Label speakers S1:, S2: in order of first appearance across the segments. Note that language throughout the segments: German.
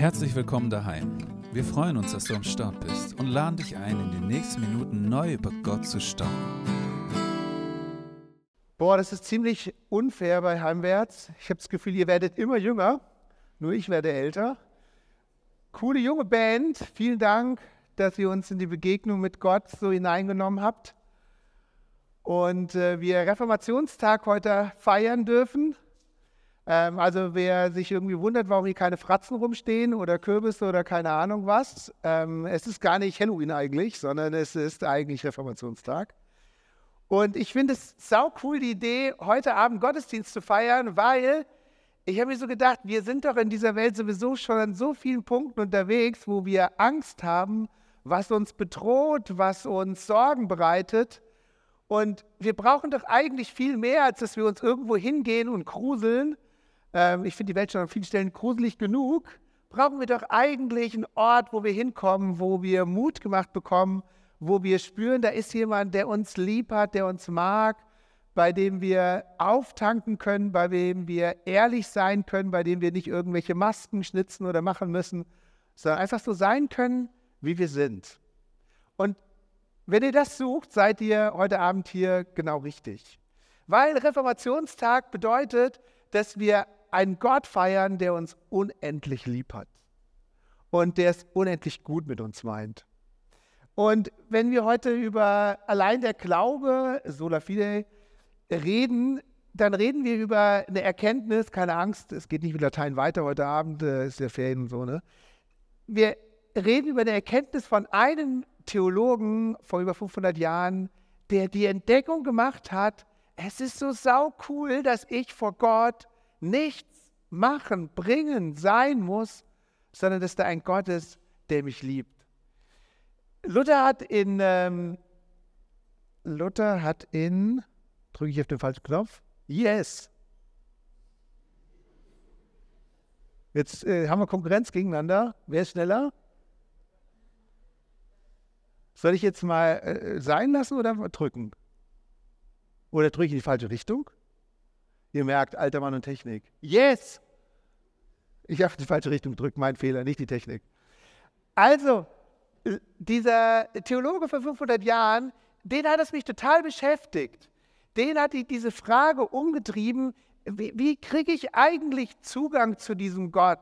S1: Herzlich willkommen daheim. Wir freuen uns, dass du am Start bist und laden dich ein, in den nächsten Minuten neu über Gott zu staunen.
S2: Boah, das ist ziemlich unfair bei Heimwärts. Ich habe das Gefühl, ihr werdet immer jünger, nur ich werde älter. Coole junge Band, vielen Dank, dass ihr uns in die Begegnung mit Gott so hineingenommen habt. Und äh, wir Reformationstag heute feiern dürfen. Ähm, also wer sich irgendwie wundert, warum hier keine Fratzen rumstehen oder Kürbisse oder keine Ahnung was, ähm, es ist gar nicht Halloween eigentlich, sondern es ist eigentlich Reformationstag. Und ich finde es sau cool, die Idee, heute Abend Gottesdienst zu feiern, weil ich habe mir so gedacht, wir sind doch in dieser Welt sowieso schon an so vielen Punkten unterwegs, wo wir Angst haben, was uns bedroht, was uns Sorgen bereitet. Und wir brauchen doch eigentlich viel mehr, als dass wir uns irgendwo hingehen und gruseln, ähm, ich finde die Welt schon an vielen Stellen gruselig genug, brauchen wir doch eigentlich einen Ort, wo wir hinkommen, wo wir Mut gemacht bekommen, wo wir spüren, da ist jemand, der uns lieb hat, der uns mag, bei dem wir auftanken können, bei dem wir ehrlich sein können, bei dem wir nicht irgendwelche Masken schnitzen oder machen müssen, sondern einfach so sein können, wie wir sind. Und wenn ihr das sucht, seid ihr heute Abend hier genau richtig. Weil Reformationstag bedeutet, dass wir einen Gott feiern, der uns unendlich lieb hat und der es unendlich gut mit uns meint. Und wenn wir heute über allein der Glaube, sola fide, reden, dann reden wir über eine Erkenntnis, keine Angst, es geht nicht mit Latein weiter heute Abend, äh, ist ja Ferien und so, ne? Wir reden über eine Erkenntnis von einem Theologen vor über 500 Jahren, der die Entdeckung gemacht hat, es ist so sau cool, dass ich vor Gott nichts machen, bringen, sein muss, sondern dass da ein Gott ist, der mich liebt. Luther hat in, ähm, Luther hat in, drücke ich auf den falschen Knopf? Yes. Jetzt äh, haben wir Konkurrenz gegeneinander. Wer ist schneller? Soll ich jetzt mal äh, sein lassen oder drücken? Oder drücke ich in die falsche Richtung? Ihr merkt, alter Mann und Technik. Yes! Ich habe die falsche Richtung gedrückt, mein Fehler, nicht die Technik. Also, äh, dieser Theologe vor 500 Jahren, den hat es mich total beschäftigt. Den hat die, diese Frage umgetrieben, wie, wie kriege ich eigentlich Zugang zu diesem Gott?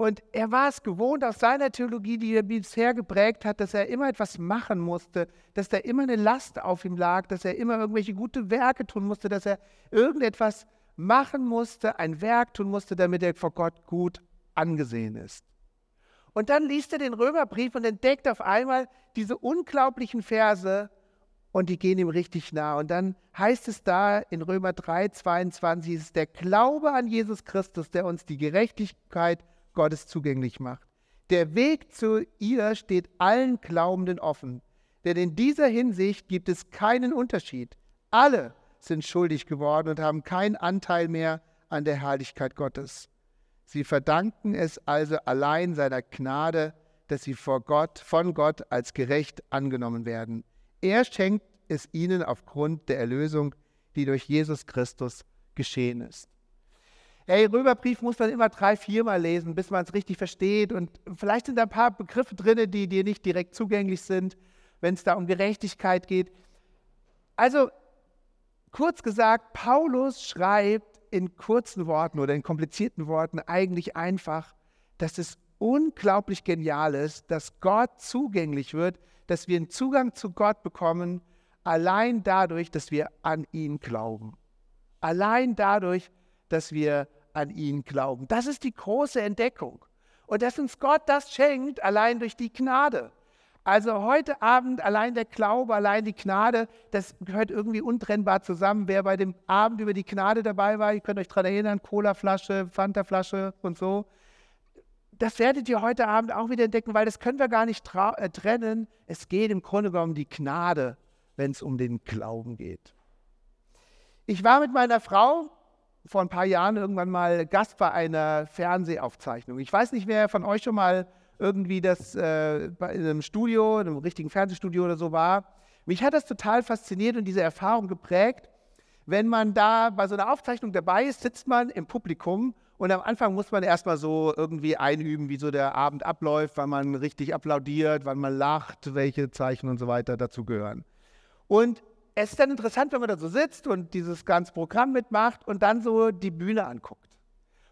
S2: Und er war es gewohnt aus seiner Theologie, die er bisher geprägt hat, dass er immer etwas machen musste, dass da immer eine Last auf ihm lag, dass er immer irgendwelche gute Werke tun musste, dass er irgendetwas machen musste, ein Werk tun musste, damit er vor Gott gut angesehen ist. Und dann liest er den Römerbrief und entdeckt auf einmal diese unglaublichen Verse und die gehen ihm richtig nah. Und dann heißt es da in Römer 3, 22, es ist der Glaube an Jesus Christus, der uns die Gerechtigkeit Gottes zugänglich macht. Der Weg zu ihr steht allen Glaubenden offen, denn in dieser Hinsicht gibt es keinen Unterschied. Alle sind schuldig geworden und haben keinen Anteil mehr an der Herrlichkeit Gottes. Sie verdanken es also allein seiner Gnade, dass sie vor Gott, von Gott als gerecht angenommen werden. Er schenkt es ihnen aufgrund der Erlösung, die durch Jesus Christus geschehen ist. Hey, Römerbrief muss man immer drei, viermal lesen, bis man es richtig versteht. Und vielleicht sind da ein paar Begriffe drin, die dir nicht direkt zugänglich sind, wenn es da um Gerechtigkeit geht. Also, kurz gesagt, Paulus schreibt in kurzen Worten oder in komplizierten Worten eigentlich einfach, dass es unglaublich genial ist, dass Gott zugänglich wird, dass wir einen Zugang zu Gott bekommen, allein dadurch, dass wir an ihn glauben. Allein dadurch, dass wir an ihn glauben. Das ist die große Entdeckung. Und dass uns Gott das schenkt, allein durch die Gnade. Also heute Abend allein der Glaube, allein die Gnade, das gehört irgendwie untrennbar zusammen. Wer bei dem Abend über die Gnade dabei war, ihr könnt euch daran erinnern, Colaflasche, Fantaflasche und so. Das werdet ihr heute Abend auch wieder entdecken, weil das können wir gar nicht äh, trennen. Es geht im Grunde genommen um die Gnade, wenn es um den Glauben geht. Ich war mit meiner Frau vor ein paar Jahren irgendwann mal Gast bei einer Fernsehaufzeichnung. Ich weiß nicht, wer von euch schon mal irgendwie das äh, bei einem Studio, in einem richtigen Fernsehstudio oder so war. Mich hat das total fasziniert und diese Erfahrung geprägt. Wenn man da bei so einer Aufzeichnung dabei ist, sitzt man im Publikum Und am Anfang muss man erstmal so irgendwie einüben, wie so der Abend abläuft, wann man richtig applaudiert, wann man lacht, welche Zeichen und so weiter dazugehören. Und es ist dann interessant, wenn man da so sitzt und dieses ganze Programm mitmacht und dann so die Bühne anguckt.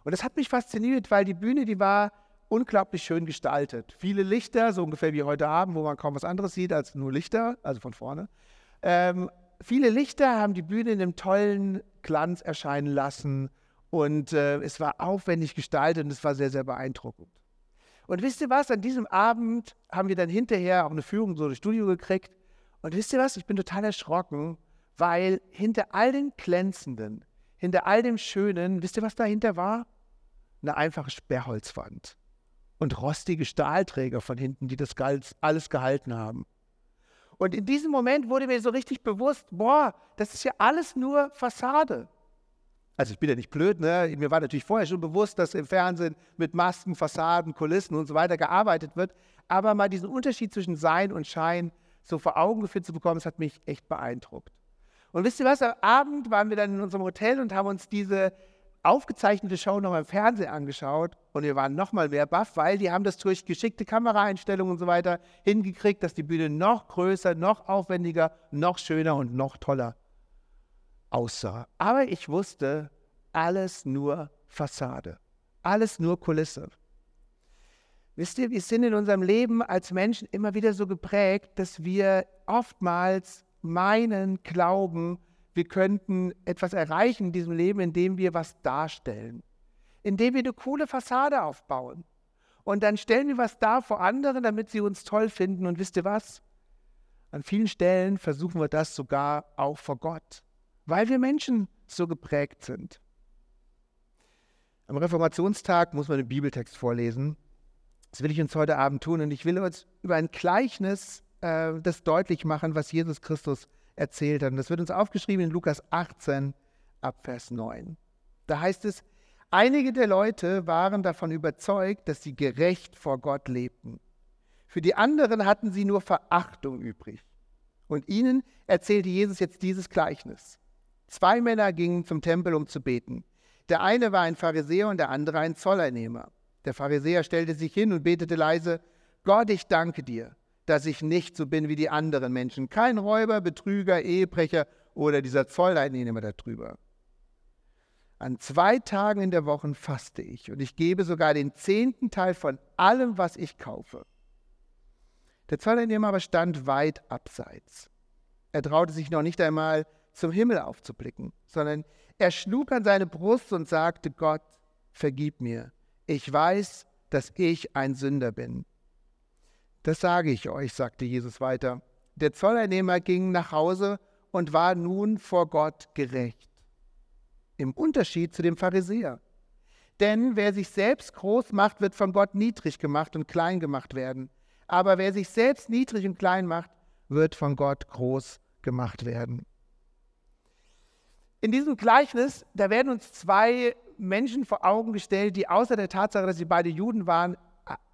S2: Und das hat mich fasziniert, weil die Bühne, die war unglaublich schön gestaltet. Viele Lichter, so ungefähr wie heute Abend, wo man kaum was anderes sieht als nur Lichter, also von vorne. Ähm, viele Lichter haben die Bühne in einem tollen Glanz erscheinen lassen und äh, es war aufwendig gestaltet und es war sehr, sehr beeindruckend. Und wisst ihr was? An diesem Abend haben wir dann hinterher auch eine Führung so durchs Studio gekriegt. Und wisst ihr was? Ich bin total erschrocken, weil hinter all den Glänzenden, hinter all dem Schönen, wisst ihr, was dahinter war? Eine einfache Sperrholzwand und rostige Stahlträger von hinten, die das alles gehalten haben. Und in diesem Moment wurde mir so richtig bewusst, boah, das ist ja alles nur Fassade. Also ich bin ja nicht blöd, ne? mir war natürlich vorher schon bewusst, dass im Fernsehen mit Masken, Fassaden, Kulissen und so weiter gearbeitet wird. Aber mal diesen Unterschied zwischen Sein und Schein so vor Augen geführt zu bekommen, das hat mich echt beeindruckt. Und wisst ihr was, am Abend waren wir dann in unserem Hotel und haben uns diese aufgezeichnete Show nochmal im Fernsehen angeschaut und wir waren nochmal mehr baff, weil die haben das durch geschickte Kameraeinstellungen und so weiter hingekriegt, dass die Bühne noch größer, noch aufwendiger, noch schöner und noch toller aussah. Aber ich wusste, alles nur Fassade, alles nur Kulisse. Wisst ihr, wir sind in unserem Leben als Menschen immer wieder so geprägt, dass wir oftmals meinen, glauben, wir könnten etwas erreichen in diesem Leben, indem wir was darstellen, indem wir eine coole Fassade aufbauen. Und dann stellen wir was dar vor anderen, damit sie uns toll finden. Und wisst ihr was? An vielen Stellen versuchen wir das sogar auch vor Gott weil wir Menschen so geprägt sind. Am Reformationstag muss man den Bibeltext vorlesen. Das will ich uns heute Abend tun und ich will uns über ein Gleichnis äh, das deutlich machen, was Jesus Christus erzählt hat. Und das wird uns aufgeschrieben in Lukas 18 ab Vers 9. Da heißt es, einige der Leute waren davon überzeugt, dass sie gerecht vor Gott lebten. Für die anderen hatten sie nur Verachtung übrig. Und ihnen erzählte Jesus jetzt dieses Gleichnis. Zwei Männer gingen zum Tempel, um zu beten. Der eine war ein Pharisäer und der andere ein Zolleinnehmer. Der Pharisäer stellte sich hin und betete leise, Gott, ich danke dir, dass ich nicht so bin wie die anderen Menschen, kein Räuber, Betrüger, Ehebrecher oder dieser Zolleinnehmer darüber. An zwei Tagen in der Woche faste ich und ich gebe sogar den zehnten Teil von allem, was ich kaufe. Der Zolleinnehmer aber stand weit abseits. Er traute sich noch nicht einmal, zum Himmel aufzublicken, sondern er schlug an seine Brust und sagte, Gott, vergib mir. Ich weiß, dass ich ein Sünder bin. Das sage ich euch, sagte Jesus weiter. Der Zolleinnehmer ging nach Hause und war nun vor Gott gerecht. Im Unterschied zu dem Pharisäer. Denn wer sich selbst groß macht, wird von Gott niedrig gemacht und klein gemacht werden. Aber wer sich selbst niedrig und klein macht, wird von Gott groß gemacht werden. In diesem Gleichnis, da werden uns zwei Menschen vor Augen gestellt, die außer der Tatsache, dass sie beide Juden waren,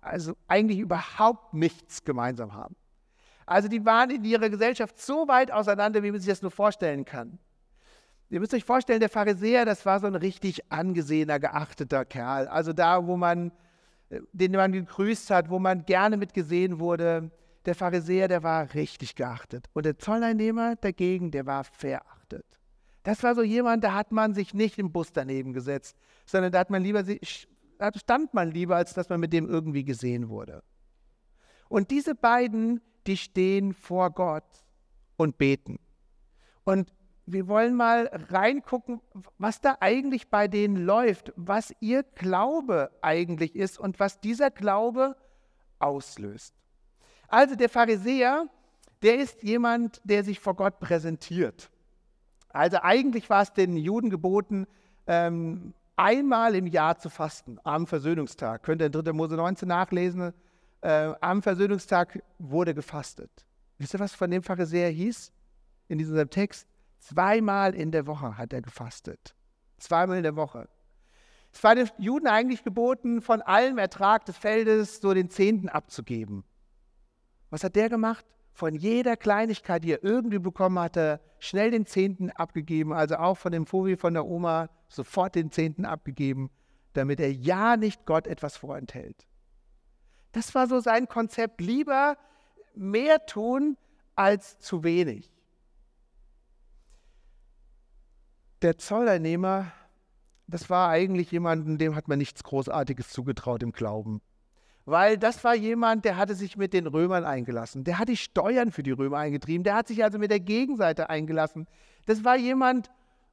S2: also eigentlich überhaupt nichts gemeinsam haben. Also die waren in ihrer Gesellschaft so weit auseinander, wie man sich das nur vorstellen kann. Ihr müsst euch vorstellen, der Pharisäer, das war so ein richtig angesehener, geachteter Kerl. Also da, wo man, äh, den man gegrüßt hat, wo man gerne mitgesehen wurde. Der Pharisäer, der war richtig geachtet. Und der Zolleinnehmer dagegen, der war verachtet. Das war so jemand, da hat man sich nicht im Bus daneben gesetzt, sondern da hat man lieber, da stand man lieber, als dass man mit dem irgendwie gesehen wurde. Und diese beiden, die stehen vor Gott und beten. Und wir wollen mal reingucken, was da eigentlich bei denen läuft, was ihr Glaube eigentlich ist und was dieser Glaube auslöst. Also der Pharisäer, der ist jemand, der sich vor Gott präsentiert. Also eigentlich war es den Juden geboten, ähm, einmal im Jahr zu fasten, am Versöhnungstag. Könnt ihr in 3. Mose 19 nachlesen. Äh, am Versöhnungstag wurde gefastet. Wisst ihr, was von dem Pharisäer hieß? In diesem Text. Zweimal in der Woche hat er gefastet. Zweimal in der Woche. Es war den Juden eigentlich geboten, von allem Ertrag des Feldes so den Zehnten abzugeben. Was hat der gemacht? Von jeder Kleinigkeit, die er irgendwie bekommen hatte, schnell den Zehnten abgegeben, also auch von dem Fovi von der Oma sofort den Zehnten abgegeben. damit er ja nicht Gott etwas vorenthält. Das war so sein Konzept. Lieber mehr tun als zu wenig. Der Zolleinnehmer, das war eigentlich jemanden, dem hat man nichts Großartiges zugetraut im Glauben. Weil das war jemand, der hatte sich mit den Römern eingelassen. Der hat die Steuern für die Römer eingetrieben. Der hat sich also mit der Gegenseite eingelassen. Das war jemand,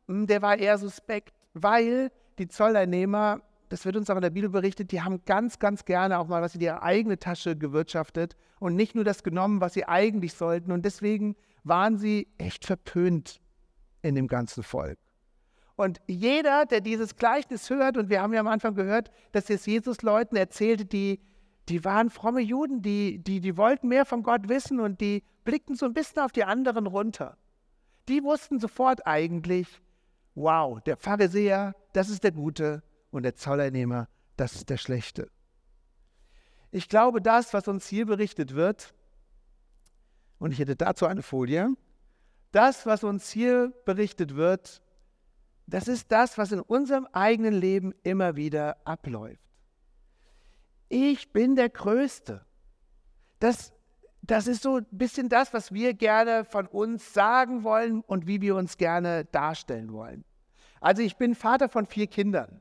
S2: hm, der war eher suspekt, weil die Zolleinnehmer, das wird uns auch in der Bibel berichtet, die haben ganz, ganz gerne auch mal was in ihre eigene Tasche gewirtschaftet und nicht nur das genommen, was sie eigentlich sollten. Und deswegen waren sie echt verpönt in dem ganzen Volk. Und jeder, der dieses Gleichnis hört, und wir haben ja am Anfang gehört, dass es Jesus Leuten erzählte, die die waren fromme Juden, die, die, die wollten mehr von Gott wissen und die blickten so ein bisschen auf die anderen runter. Die wussten sofort eigentlich, wow, der Pharisäer, das ist der Gute und der Zolleinnehmer, das ist der Schlechte. Ich glaube, das, was uns hier berichtet wird, und ich hätte dazu eine Folie, das, was uns hier berichtet wird, das ist das, was in unserem eigenen Leben immer wieder abläuft ich bin der Größte. Das, das ist so ein bisschen das, was wir gerne von uns sagen wollen und wie wir uns gerne darstellen wollen. Also ich bin Vater von vier Kindern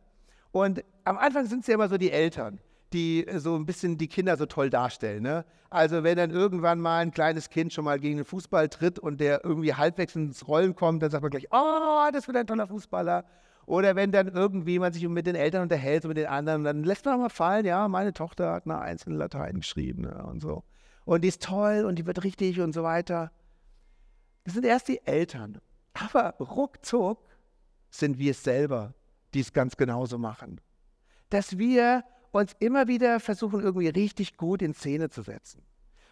S2: und am Anfang sind es ja immer so die Eltern, die so ein bisschen die Kinder so toll darstellen. Ne? Also wenn dann irgendwann mal ein kleines Kind schon mal gegen den Fußball tritt und der irgendwie halbwegs ins Rollen kommt, dann sagt man gleich, oh, das wird ein toller Fußballer. Oder wenn dann irgendwie man sich mit den Eltern unterhält und mit den anderen, dann lässt man auch mal fallen, ja, meine Tochter hat eine einzelne Latein geschrieben ne, und so. Und die ist toll und die wird richtig und so weiter. Das sind erst die Eltern. Aber ruckzuck sind wir es selber, die es ganz genauso machen. Dass wir uns immer wieder versuchen, irgendwie richtig gut in Szene zu setzen.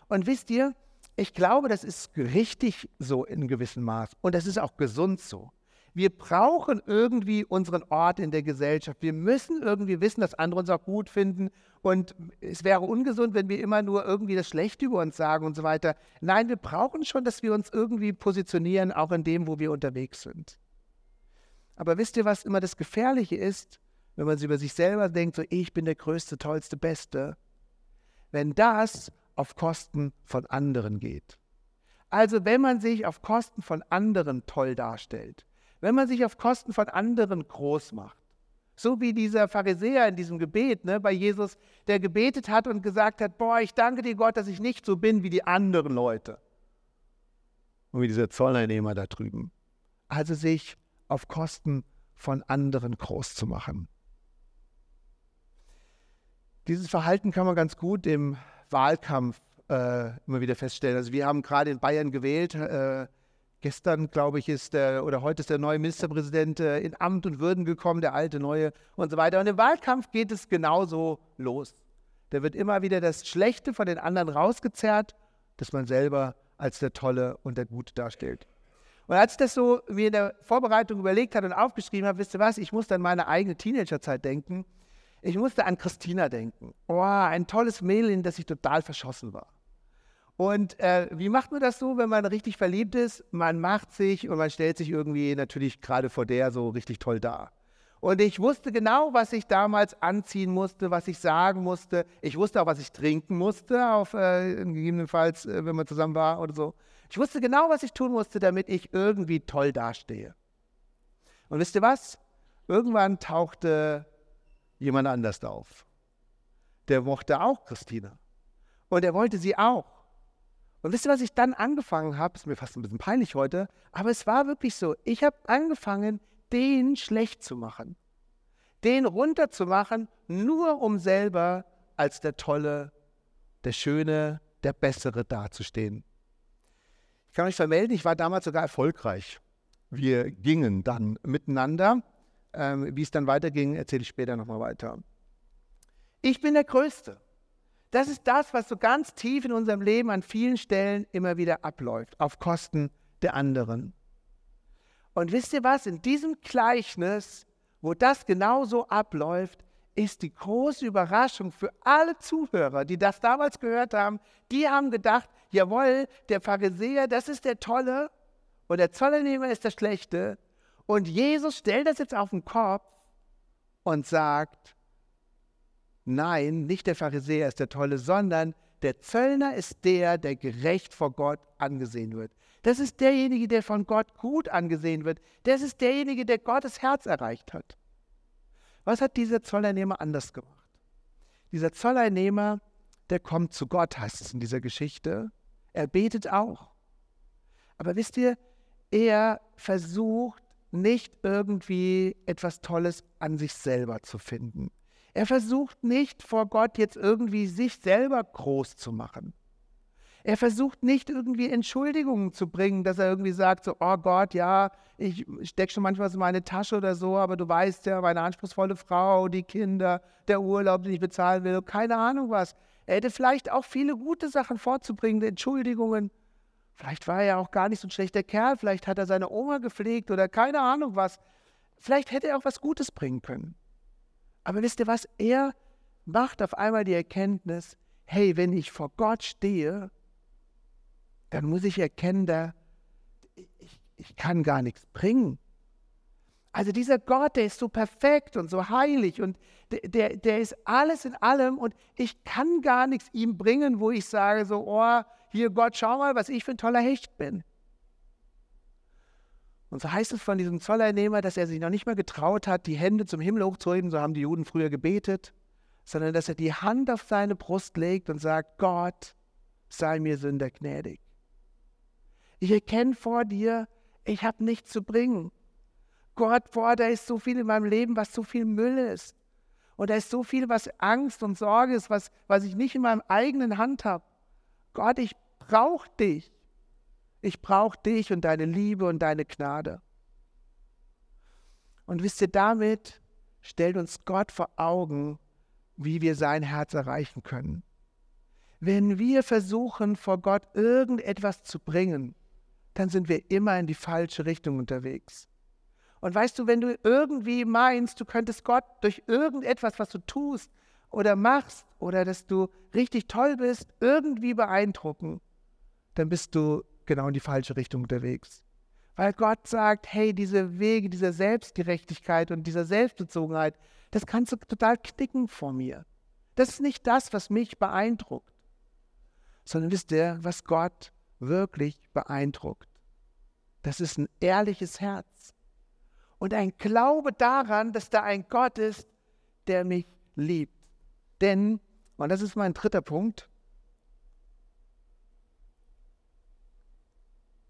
S2: Und wisst ihr, ich glaube, das ist richtig so in gewissem Maß. Und das ist auch gesund so. Wir brauchen irgendwie unseren Ort in der Gesellschaft. Wir müssen irgendwie wissen, dass andere uns auch gut finden. Und es wäre ungesund, wenn wir immer nur irgendwie das Schlechte über uns sagen und so weiter. Nein, wir brauchen schon, dass wir uns irgendwie positionieren, auch in dem, wo wir unterwegs sind. Aber wisst ihr, was immer das Gefährliche ist, wenn man über sich selber denkt, so ich bin der Größte, Tollste, Beste? Wenn das auf Kosten von anderen geht. Also wenn man sich auf Kosten von anderen toll darstellt, wenn man sich auf Kosten von anderen groß macht. So wie dieser Pharisäer in diesem Gebet ne, bei Jesus, der gebetet hat und gesagt hat, boah, ich danke dir Gott, dass ich nicht so bin wie die anderen Leute. Und wie dieser Zolleinnehmer da drüben. Also sich auf Kosten von anderen groß zu machen. Dieses Verhalten kann man ganz gut im Wahlkampf äh, immer wieder feststellen. Also wir haben gerade in Bayern gewählt, äh, Gestern, glaube ich, ist der, oder heute ist der neue Ministerpräsident äh, in Amt und Würden gekommen, der alte neue und so weiter. Und im Wahlkampf geht es genauso los. Da wird immer wieder das Schlechte von den anderen rausgezerrt, dass man selber als der Tolle und der Gute darstellt. Und als ich das so mir in der Vorbereitung überlegt habe und aufgeschrieben habe, wisst ihr was, ich musste an meine eigene Teenagerzeit denken. Ich musste an Christina denken. Oh, ein tolles Mädel, in das ich total verschossen war. Und äh, wie macht man das so, wenn man richtig verliebt ist? Man macht sich und man stellt sich irgendwie natürlich gerade vor der so richtig toll dar. Und ich wusste genau, was ich damals anziehen musste, was ich sagen musste. Ich wusste auch, was ich trinken musste, auf, äh, gegebenenfalls, äh, wenn man zusammen war oder so. Ich wusste genau, was ich tun musste, damit ich irgendwie toll dastehe. Und wisst ihr was? Irgendwann tauchte jemand anders auf. Der mochte auch Christina. Und er wollte sie auch. Und wisst ihr, was ich dann angefangen habe? Ist mir fast ein bisschen peinlich heute, aber es war wirklich so. Ich habe angefangen, den schlecht zu machen. Den runterzumachen, nur um selber als der Tolle, der Schöne, der Bessere dazustehen. Ich kann euch vermelden, ich war damals sogar erfolgreich. Wir gingen dann miteinander. Ähm, wie es dann weiterging, erzähle ich später nochmal weiter. Ich bin der Größte. Das ist das, was so ganz tief in unserem Leben an vielen Stellen immer wieder abläuft, auf Kosten der anderen. Und wisst ihr was? In diesem Gleichnis, wo das genauso abläuft, ist die große Überraschung für alle Zuhörer, die das damals gehört haben. Die haben gedacht, jawohl, der Pharisäer, das ist der Tolle und der Zollernehmer ist der Schlechte. Und Jesus stellt das jetzt auf den Kopf und sagt, Nein, nicht der Pharisäer ist der Tolle, sondern der Zöllner ist der, der gerecht vor Gott angesehen wird. Das ist derjenige, der von Gott gut angesehen wird. Das ist derjenige, der Gottes Herz erreicht hat. Was hat dieser Zolleinnehmer anders gemacht? Dieser Zolleinnehmer, der kommt zu Gott, heißt es in dieser Geschichte. Er betet auch. Aber wisst ihr, er versucht nicht irgendwie etwas Tolles an sich selber zu finden. Er versucht nicht vor Gott jetzt irgendwie sich selber groß zu machen. Er versucht nicht irgendwie Entschuldigungen zu bringen, dass er irgendwie sagt, so, oh Gott, ja, ich stecke schon manchmal so in meine Tasche oder so, aber du weißt ja, meine anspruchsvolle Frau, die Kinder, der Urlaub, den ich bezahlen will, keine Ahnung was. Er hätte vielleicht auch viele gute Sachen vorzubringen, Entschuldigungen. Vielleicht war er ja auch gar nicht so ein schlechter Kerl, vielleicht hat er seine Oma gepflegt oder keine Ahnung was. Vielleicht hätte er auch was Gutes bringen können. Aber wisst ihr was? Er macht auf einmal die Erkenntnis, hey, wenn ich vor Gott stehe, dann muss ich erkennen, da, ich, ich kann gar nichts bringen. Also dieser Gott, der ist so perfekt und so heilig und der, der, der ist alles in allem und ich kann gar nichts ihm bringen, wo ich sage so, oh, hier Gott, schau mal, was ich für ein toller Hecht bin. Und so heißt es von diesem Zolleinnehmer, dass er sich noch nicht mal getraut hat, die Hände zum Himmel hochzuheben, so haben die Juden früher gebetet, sondern dass er die Hand auf seine Brust legt und sagt, Gott, sei mir Sünder gnädig. Ich erkenne vor dir, ich habe nichts zu bringen. Gott, boah, da ist so viel in meinem Leben, was so viel Müll ist. Und da ist so viel, was Angst und Sorge ist, was, was ich nicht in meinem eigenen Hand habe. Gott, ich brauche dich. Ich brauche dich und deine Liebe und deine Gnade. Und wisst ihr, damit stellt uns Gott vor Augen, wie wir sein Herz erreichen können. Wenn wir versuchen, vor Gott irgendetwas zu bringen, dann sind wir immer in die falsche Richtung unterwegs. Und weißt du, wenn du irgendwie meinst, du könntest Gott durch irgendetwas, was du tust oder machst oder dass du richtig toll bist, irgendwie beeindrucken, dann bist du genau in die falsche Richtung unterwegs. Weil Gott sagt, hey, diese Wege dieser Selbstgerechtigkeit und dieser Selbstbezogenheit, das kannst du total knicken vor mir. Das ist nicht das, was mich beeindruckt, sondern wisst ihr, was Gott wirklich beeindruckt. Das ist ein ehrliches Herz und ein Glaube daran, dass da ein Gott ist, der mich liebt. Denn, und das ist mein dritter Punkt,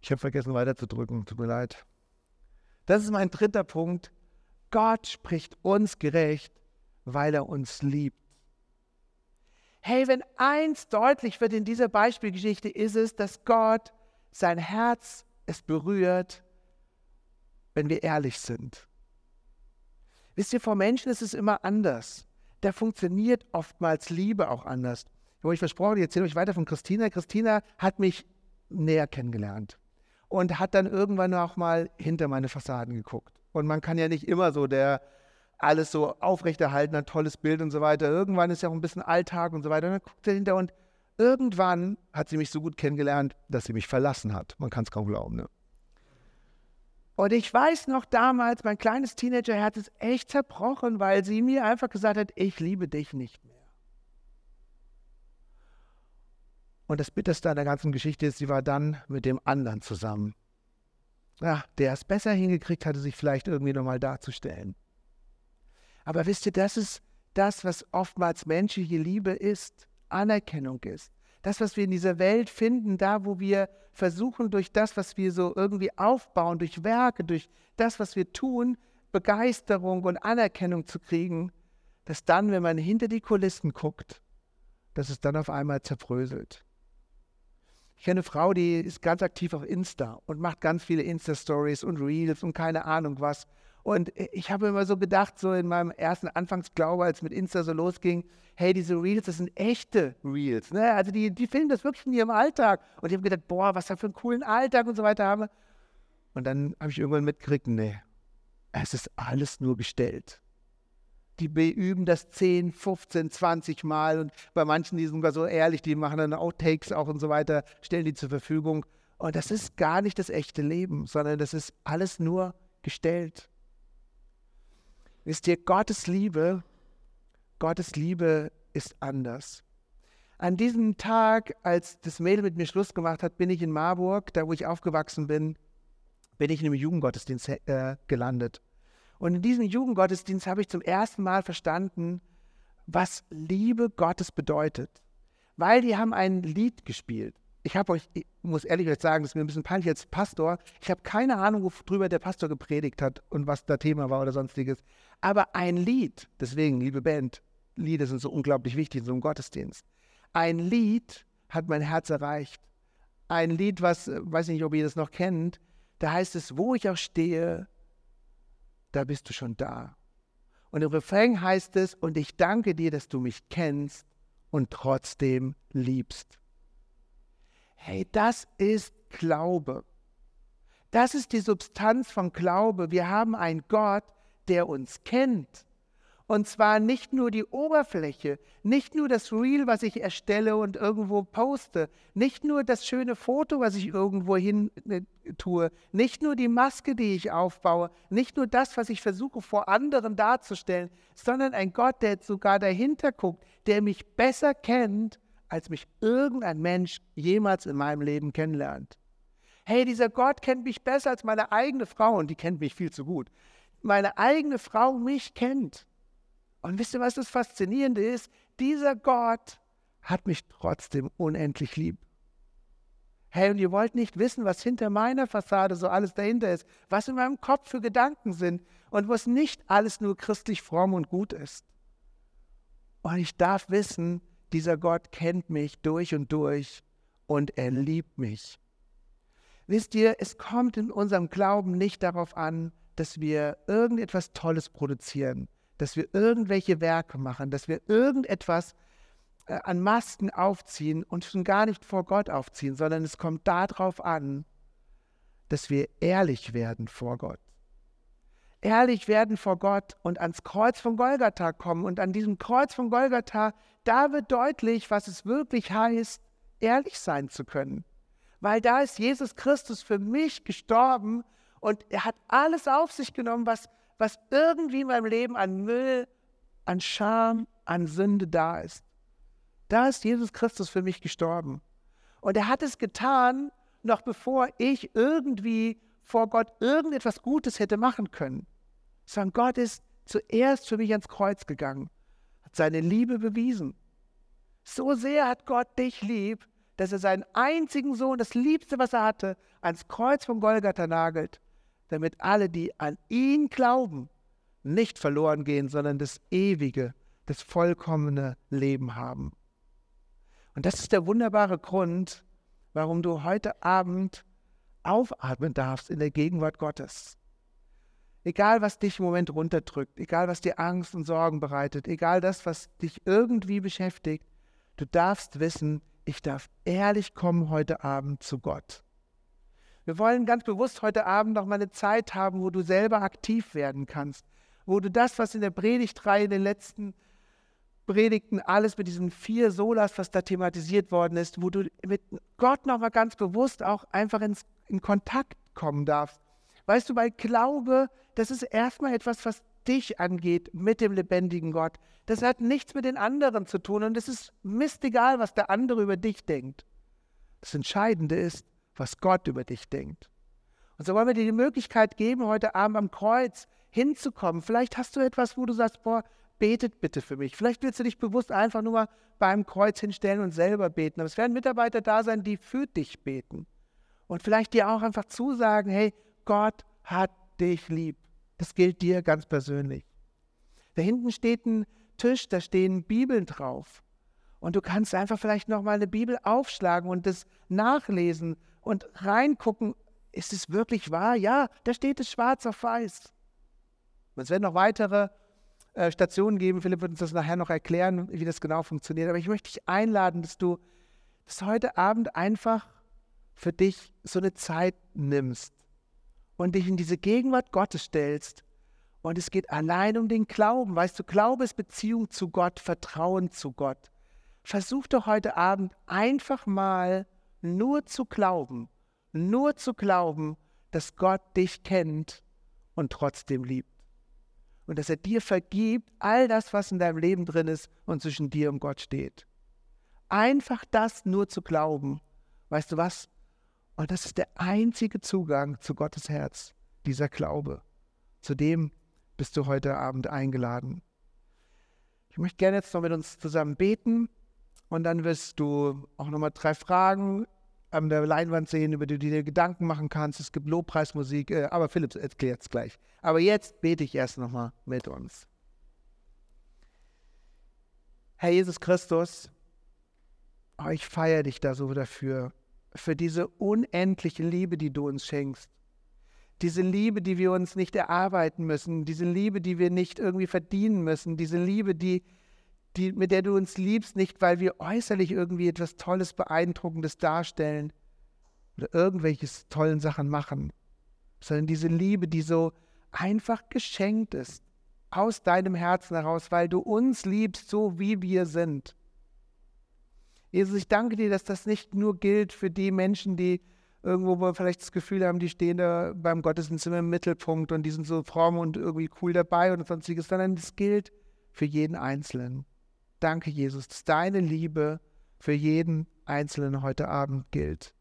S2: Ich habe vergessen weiterzudrücken, tut mir leid. Das ist mein dritter Punkt. Gott spricht uns gerecht, weil er uns liebt. Hey, wenn eins deutlich wird in dieser Beispielgeschichte, ist es, dass Gott sein Herz es berührt, wenn wir ehrlich sind. Wisst ihr, vor Menschen ist es immer anders. Da funktioniert oftmals Liebe auch anders. Ich habe euch versprochen, ich erzähle euch weiter von Christina. Christina hat mich näher kennengelernt und hat dann irgendwann auch mal hinter meine Fassaden geguckt. Und man kann ja nicht immer so der alles so aufrechterhalten, ein tolles Bild und so weiter. Irgendwann ist ja auch ein bisschen Alltag und so weiter. Und dann guckt er hinter und irgendwann hat sie mich so gut kennengelernt, dass sie mich verlassen hat. Man kann es kaum glauben. Ne? Und ich weiß noch damals, mein kleines Teenagerherz ist echt zerbrochen, weil sie mir einfach gesagt hat, ich liebe dich nicht mehr. Und das Bitterste an der ganzen Geschichte ist, sie war dann mit dem anderen zusammen. Ja, der es besser hingekriegt hatte, sich vielleicht irgendwie nochmal darzustellen. Aber wisst ihr, das ist das, was oftmals menschliche Liebe ist, Anerkennung ist. Das, was wir in dieser Welt finden, da, wo wir versuchen, durch das, was wir so irgendwie aufbauen, durch Werke, durch das, was wir tun, Begeisterung und Anerkennung zu kriegen, dass dann, wenn man hinter die Kulissen guckt, dass es dann auf einmal zerbröselt. Ich kenne eine Frau, die ist ganz aktiv auf Insta und macht ganz viele Insta-Stories und Reels und keine Ahnung was. Und ich habe immer so gedacht, so in meinem ersten Anfangsglaube, als mit Insta so losging, hey, diese Reels, das sind echte Reels. Ne? Also die, die filmen das wirklich in ihrem Alltag. Und ich habe gedacht, boah, was da für einen coolen Alltag und so weiter haben. Und dann habe ich irgendwann mitgekriegt, nee, es ist alles nur gestellt die beüben das 10, 15, 20 Mal und bei manchen, die sind sogar so ehrlich, die machen dann Outtakes auch und so weiter, stellen die zur Verfügung. Und das ist gar nicht das echte Leben, sondern das ist alles nur gestellt. Wisst ihr, Gottes Liebe, Gottes Liebe ist anders. An diesem Tag, als das Mädel mit mir Schluss gemacht hat, bin ich in Marburg, da wo ich aufgewachsen bin, bin ich in einem Jugendgottesdienst äh, gelandet. Und in diesem Jugendgottesdienst habe ich zum ersten Mal verstanden, was Liebe Gottes bedeutet. Weil die haben ein Lied gespielt. Ich habe euch, ich muss ehrlich sagen, das ist mir ein bisschen peinlich als Pastor. Ich habe keine Ahnung, worüber der Pastor gepredigt hat und was da Thema war oder sonstiges. Aber ein Lied, deswegen, liebe Band, Lieder sind so unglaublich wichtig in so einem Gottesdienst. Ein Lied hat mein Herz erreicht. Ein Lied, was, weiß nicht, ob ihr das noch kennt, da heißt es, wo ich auch stehe, da bist du schon da. Und im Refrain heißt es, und ich danke dir, dass du mich kennst und trotzdem liebst. Hey, das ist Glaube. Das ist die Substanz von Glaube. Wir haben einen Gott, der uns kennt. Und zwar nicht nur die Oberfläche, nicht nur das Reel, was ich erstelle und irgendwo poste, nicht nur das schöne Foto, was ich irgendwo hin äh, tue, nicht nur die Maske, die ich aufbaue, nicht nur das, was ich versuche vor anderen darzustellen, sondern ein Gott, der sogar dahinter guckt, der mich besser kennt, als mich irgendein Mensch jemals in meinem Leben kennenlernt. Hey, dieser Gott kennt mich besser als meine eigene Frau und die kennt mich viel zu gut. Meine eigene Frau mich kennt. Und wisst ihr, was das Faszinierende ist? Dieser Gott hat mich trotzdem unendlich lieb. Hey, und ihr wollt nicht wissen, was hinter meiner Fassade so alles dahinter ist, was in meinem Kopf für Gedanken sind und was nicht alles nur christlich fromm und gut ist. Und ich darf wissen, dieser Gott kennt mich durch und durch und er liebt mich. Wisst ihr, es kommt in unserem Glauben nicht darauf an, dass wir irgendetwas Tolles produzieren, dass wir irgendwelche Werke machen, dass wir irgendetwas äh, an Masken aufziehen und schon gar nicht vor Gott aufziehen, sondern es kommt darauf an, dass wir ehrlich werden vor Gott. Ehrlich werden vor Gott und ans Kreuz von Golgatha kommen. Und an diesem Kreuz von Golgatha, da wird deutlich, was es wirklich heißt, ehrlich sein zu können. Weil da ist Jesus Christus für mich gestorben und er hat alles auf sich genommen, was was irgendwie in meinem Leben an Müll, an Scham, an Sünde da ist. Da ist Jesus Christus für mich gestorben. Und er hat es getan, noch bevor ich irgendwie vor Gott irgendetwas Gutes hätte machen können. Sondern Gott ist zuerst für mich ans Kreuz gegangen, hat seine Liebe bewiesen. So sehr hat Gott dich lieb, dass er seinen einzigen Sohn, das Liebste, was er hatte, ans Kreuz von Golgatha nagelt, damit alle, die an ihn glauben, nicht verloren gehen, sondern das ewige, das vollkommene Leben haben. Und das ist der wunderbare Grund, warum du heute Abend aufatmen darfst in der Gegenwart Gottes. Egal, was dich im Moment runterdrückt, egal, was dir Angst und Sorgen bereitet, egal das, was dich irgendwie beschäftigt, du darfst wissen, ich darf ehrlich kommen heute Abend zu Gott. Wir wollen ganz bewusst heute Abend noch mal eine Zeit haben, wo du selber aktiv werden kannst, wo du das, was in der Predigtreihe in den letzten Predigten alles mit diesen vier Solas, was da thematisiert worden ist, wo du mit Gott noch mal ganz bewusst auch einfach ins, in Kontakt kommen darfst. Weißt du, weil Glaube, das ist erstmal etwas, was dich angeht mit dem lebendigen Gott. Das hat nichts mit den anderen zu tun und es ist mistegal, was der andere über dich denkt. Das Entscheidende ist, was Gott über dich denkt. Und so wollen wir dir die Möglichkeit geben, heute Abend am Kreuz hinzukommen. Vielleicht hast du etwas, wo du sagst, boah, betet bitte für mich. Vielleicht willst du dich bewusst einfach nur mal beim Kreuz hinstellen und selber beten. Aber es werden Mitarbeiter da sein, die für dich beten. Und vielleicht dir auch einfach zusagen, hey, Gott hat dich lieb. Das gilt dir ganz persönlich. Da hinten steht ein Tisch, da stehen Bibeln drauf. Und du kannst einfach vielleicht nochmal eine Bibel aufschlagen und das nachlesen und reingucken, ist es wirklich wahr? Ja, da steht es schwarz auf weiß. Und es werden noch weitere äh, Stationen geben. Philipp wird uns das nachher noch erklären, wie das genau funktioniert. Aber ich möchte dich einladen, dass du dass heute Abend einfach für dich so eine Zeit nimmst und dich in diese Gegenwart Gottes stellst. Und es geht allein um den Glauben. Weißt du, Glaube ist Beziehung zu Gott, Vertrauen zu Gott. Versuch doch heute Abend einfach mal nur zu glauben, nur zu glauben, dass Gott dich kennt und trotzdem liebt. und dass er dir vergibt, all das, was in deinem Leben drin ist und zwischen dir und Gott steht. Einfach das nur zu glauben, weißt du was? Und das ist der einzige Zugang zu Gottes Herz, dieser Glaube. Zu dem bist du heute Abend eingeladen. Ich möchte gerne jetzt noch mit uns zusammen beten und dann wirst du auch nochmal drei Fragen an der Leinwand sehen, über die du dir Gedanken machen kannst. Es gibt Lobpreismusik, äh, aber Philipp erklärt es gleich. Aber jetzt bete ich erst nochmal mit uns. Herr Jesus Christus, oh, ich feiere dich da so dafür, für diese unendliche Liebe, die du uns schenkst. Diese Liebe, die wir uns nicht erarbeiten müssen, diese Liebe, die wir nicht irgendwie verdienen müssen, diese Liebe, die, die, mit der du uns liebst, nicht weil wir äußerlich irgendwie etwas Tolles, Beeindruckendes darstellen oder irgendwelches tollen Sachen machen, sondern diese Liebe, die so einfach geschenkt ist, aus deinem Herzen heraus, weil du uns liebst, so wie wir sind. Jesus, ich danke dir, dass das nicht nur gilt für die Menschen, die irgendwo vielleicht das Gefühl haben, die stehen da beim Gottesdienst im Mittelpunkt und die sind so fromm und irgendwie cool dabei und sonstiges, sondern das gilt für jeden Einzelnen. Danke, Jesus, dass deine Liebe für jeden Einzelnen heute Abend gilt.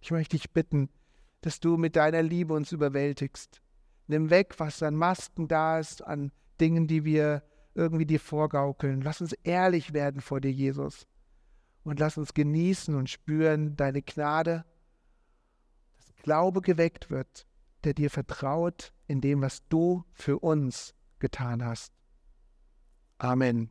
S2: Ich möchte dich bitten, dass du mit deiner Liebe uns überwältigst. Nimm weg, was an Masken da ist, an Dingen, die wir irgendwie dir vorgaukeln. Lass uns ehrlich werden vor dir, Jesus. Und lass uns genießen und spüren deine Gnade, dass Glaube geweckt wird, der dir vertraut in dem, was du für uns getan hast. Amen.